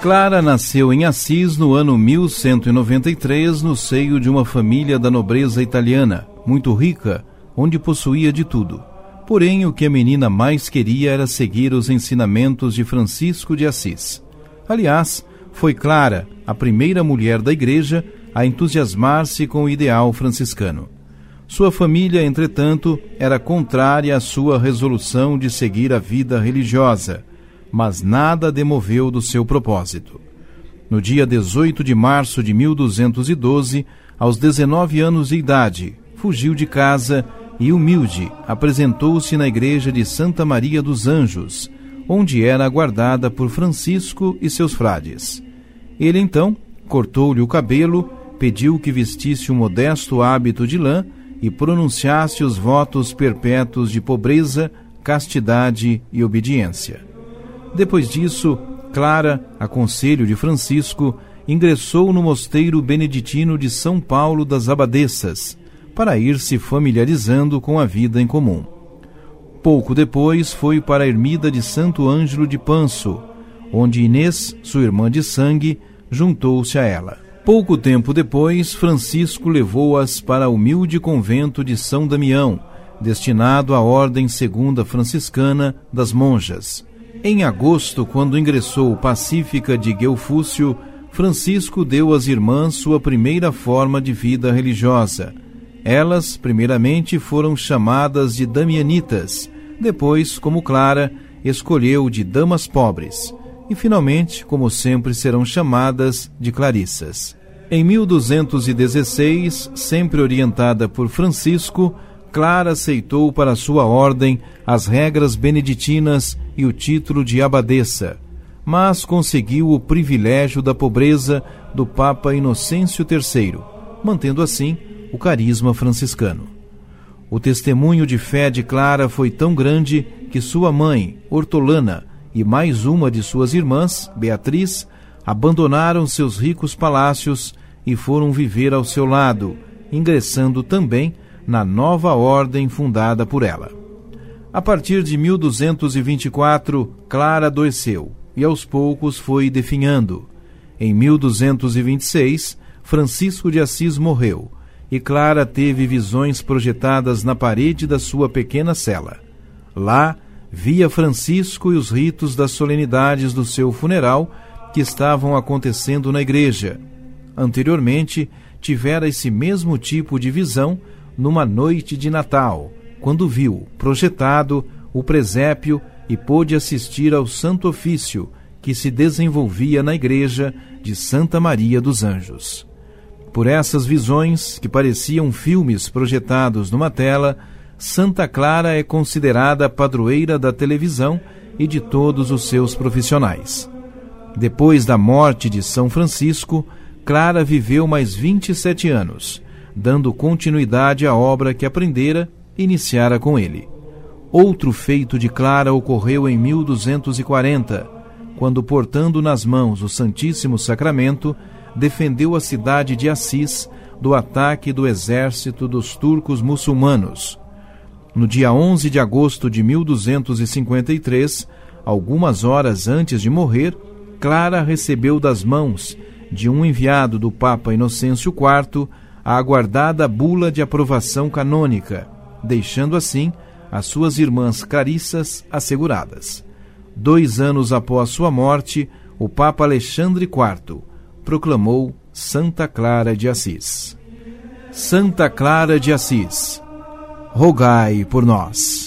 Clara nasceu em Assis no ano 1193, no seio de uma família da nobreza italiana, muito rica, onde possuía de tudo. Porém, o que a menina mais queria era seguir os ensinamentos de Francisco de Assis. Aliás, foi Clara, a primeira mulher da igreja, a entusiasmar-se com o ideal franciscano. Sua família, entretanto, era contrária à sua resolução de seguir a vida religiosa mas nada demoveu do seu propósito. No dia 18 de março de 1212, aos 19 anos de idade, fugiu de casa e, humilde, apresentou-se na igreja de Santa Maria dos Anjos, onde era aguardada por Francisco e seus frades. Ele então cortou-lhe o cabelo, pediu que vestisse um modesto hábito de lã e pronunciasse os votos perpétuos de pobreza, castidade e obediência. Depois disso, Clara, a conselho de Francisco, ingressou no mosteiro beneditino de São Paulo das Abadesas, para ir se familiarizando com a vida em comum. Pouco depois foi para a ermida de Santo Ângelo de Panso, onde Inês, sua irmã de sangue, juntou-se a ela. Pouco tempo depois, Francisco levou-as para o humilde convento de São Damião, destinado à Ordem Segunda Franciscana das Monjas, em agosto, quando ingressou pacífica de Guelfúcio, Francisco deu às irmãs sua primeira forma de vida religiosa. Elas, primeiramente, foram chamadas de Damianitas, depois, como Clara, escolheu de Damas Pobres, e finalmente, como sempre, serão chamadas de Clarissas. Em 1216, sempre orientada por Francisco, Clara aceitou para sua ordem as regras beneditinas e o título de abadesa, mas conseguiu o privilégio da pobreza do Papa Inocêncio III, mantendo assim o carisma franciscano. O testemunho de fé de Clara foi tão grande que sua mãe, Hortolana, e mais uma de suas irmãs, Beatriz, abandonaram seus ricos palácios e foram viver ao seu lado, ingressando também na nova ordem fundada por ela. A partir de 1224, Clara adoeceu e aos poucos foi definhando. Em 1226, Francisco de Assis morreu e Clara teve visões projetadas na parede da sua pequena cela. Lá, via Francisco e os ritos das solenidades do seu funeral que estavam acontecendo na igreja. Anteriormente, tivera esse mesmo tipo de visão numa noite de Natal, quando viu projetado o presépio e pôde assistir ao Santo Ofício que se desenvolvia na igreja de Santa Maria dos Anjos. Por essas visões, que pareciam filmes projetados numa tela, Santa Clara é considerada padroeira da televisão e de todos os seus profissionais. Depois da morte de São Francisco, Clara viveu mais 27 anos dando continuidade à obra que aprendera e iniciara com ele. Outro feito de Clara ocorreu em 1240, quando, portando nas mãos o Santíssimo Sacramento, defendeu a cidade de Assis do ataque do exército dos turcos muçulmanos. No dia 11 de agosto de 1253, algumas horas antes de morrer, Clara recebeu das mãos de um enviado do Papa Inocêncio IV a aguardada bula de aprovação canônica, deixando assim as suas irmãs Carissas asseguradas. Dois anos após sua morte, o Papa Alexandre IV proclamou Santa Clara de Assis. Santa Clara de Assis, rogai por nós.